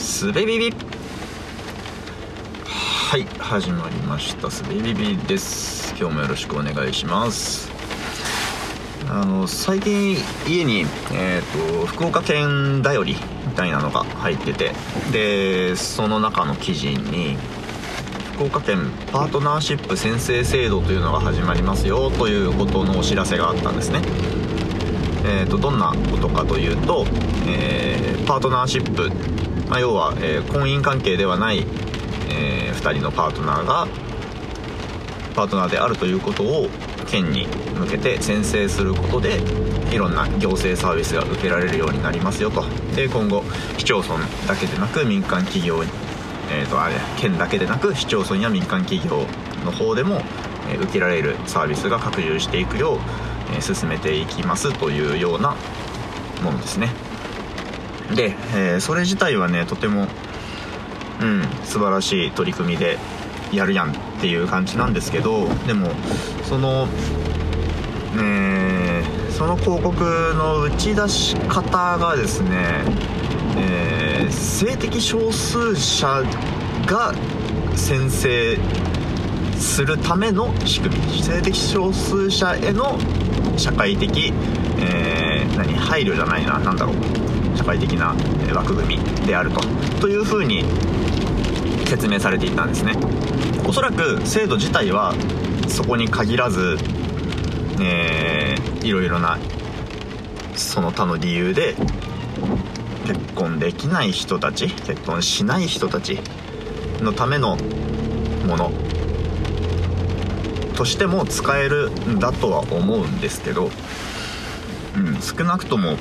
すべビビはい始まりました。すべビビです。今日もよろしくお願いします。あの最近家に、えーと、福岡県だよりみたいなのが入ってて。でその中の記事に福岡県パートナーシップ宣誓制度というのが始まりますよということのお知らせがあったんですね。えーと、どんなことかというと、えー、パートナーシップ、まあ、要は、えー、婚姻関係ではない、えー、2人のパートナーがパートナーであるということを県に向けて宣誓することでいろんな行政サービスが受けられるようになりますよと。で今後市町村だけでなく民間企業にえーと、あれ県だけでなく市町村や民間企業の方でも、えー、受けられるサービスが拡充していくようえ進めていきますというようなものですね。で、えー、それ自体はねとてもうん素晴らしい取り組みでやるやんっていう感じなんですけどでもそのえー、その広告の打ち出し方がですね、えー、性的少数者が先生するための仕組み。性的少数者への社会的、えー、何配慮じゃないな何だろう。社会的な枠組みであると。というふうに説明されていたんですね。おそらく制度自体はそこに限らず、えー、いろいろなその他の理由で結婚できない人たち結婚しない人たちのためのものとしても使えるんだとは思うんですけど、うん、少なくとも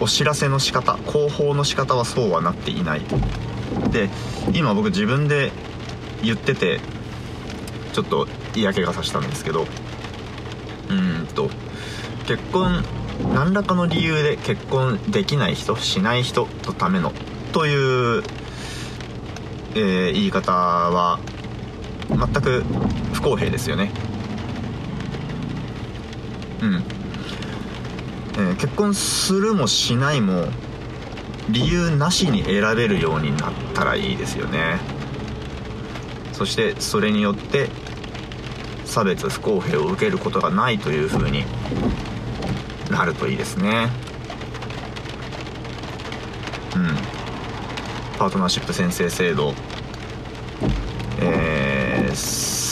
お知らせの仕方広報の仕方はそうはなっていない。で今僕自分で言っててちょっと嫌気がさしたんですけどうんと結婚何らかの理由で結婚できない人しない人のためのという、えー、言い方は全く不公平ですよね。うん、えー、結婚するもしないも理由なしに選べるようになったらいいですよね。そしてそれによって差別不公平を受けることがないというふうになるといいですね。うん。パートナーシップ宣誓制度。えー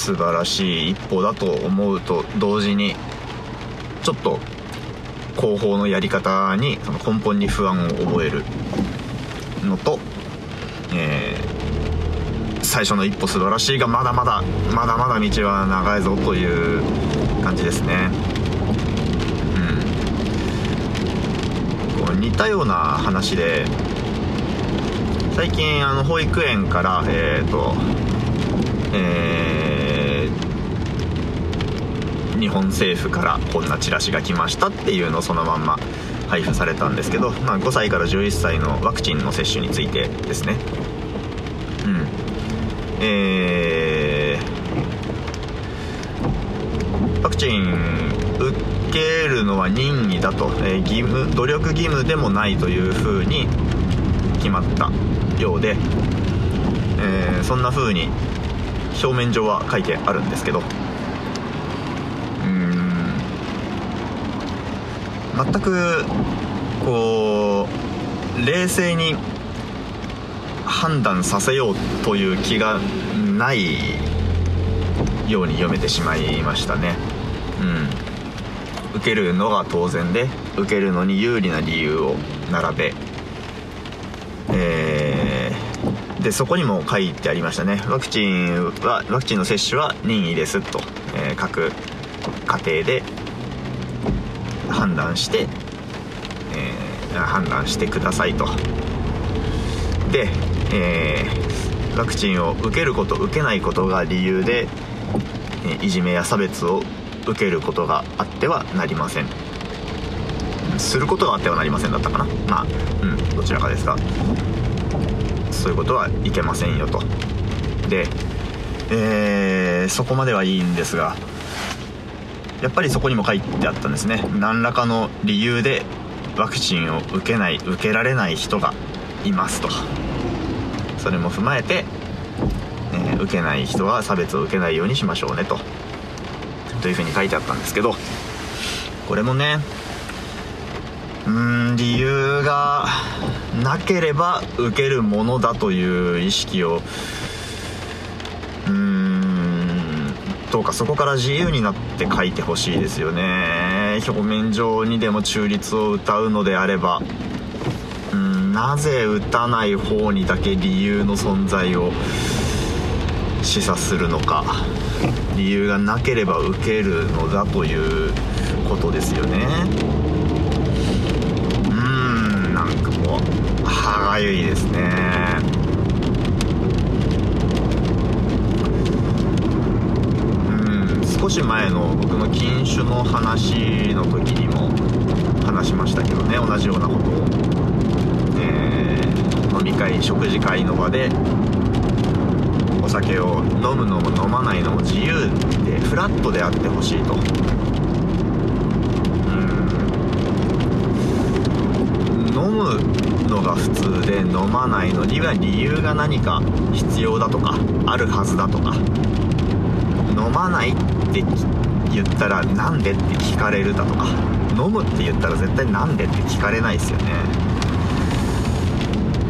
素晴らしい一歩だと思うと同時にちょっと後方のやり方にその根本に不安を覚えるのと、えー、最初の一歩素晴らしいがまだまだまだまだ道は長いぞという感じですね。うん、こう似たような話で最近あの保育園からえっ、ー、とえー、日本政府からこんなチラシが来ましたっていうのをそのまんま配布されたんですけど、まあ、5歳から11歳のワクチンの接種についてですね。うん。えー、ワクチン受けるのは任意だと、えー、義務努力義務でもないというふうに決まったようで、えー、そんな風に表面上は書いてあるんですけどうーん全くこう冷静に判断させようという気がないように読めてしまいましたね。うん。受けるのが当然で受けるのに有利な理由を並べ。えーでそこにも書いてありましたね。ワクチンはワクチンの接種は任意ですと、えー、各家庭で判断して、えー、判断してくださいと。で、えー、ワクチンを受けること受けないことが理由で、いじめや差別を受けることがあってはなりません。することがあってはなりませんだったかな。まあうんどちらかですが。そういうことはいけませんよと。で、えー、そこまではいいんですがやっぱりそこにも書いてあったんですね。何らかの理由でワクチンを受けない受けられない人がいますとそれも踏まえて、えー受けない人は差別を受けないようにしましょうねと。というふうに書いてあったんですけどこれもねうーん理由がなければ受けるものだという意識をうーんどうかそこから自由になって書いてほしいですよね。表面上にでも中立を歌うのであれば。うんなぜ打たない方にだけ理由の存在を示唆するのか。理由がなければ受けるのだということですよね。うんなんかもう歯がゆいですねうん少し前の僕の禁酒の話の時にも話しましたけどね同じようなことを、えー飲み会食事会の場でお酒を飲むのも飲まないのも自由でフラットであってほしいと。うん。飲むのが普通で飲まないのには理由が何か必要だとかあるはずだとか。飲まないって言ったらなんでって聞かれるだとか飲むって言ったら絶対なんでって聞かれないですよね。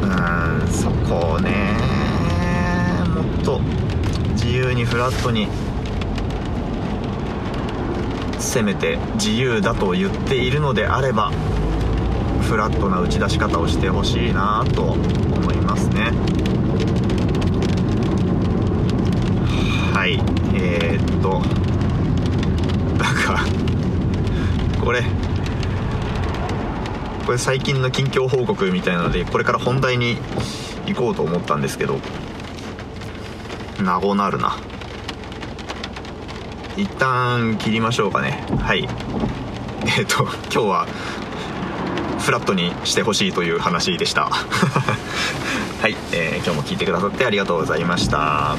うんそこをね。もっと自由にフラットにせめて自由だと言っているのであればフラットな打ち出し方をしてほしいなと思いますね。はいえー、っとなんかこれこれ最近の近況報告みたいなのでこれから本題に行こうと思ったんですけどなごなるな。一旦切りましょうかね。はい。えっ、と今日はフラットにしてほしいという話でした。はい、えー今日も聞いてくださってありがとうございました。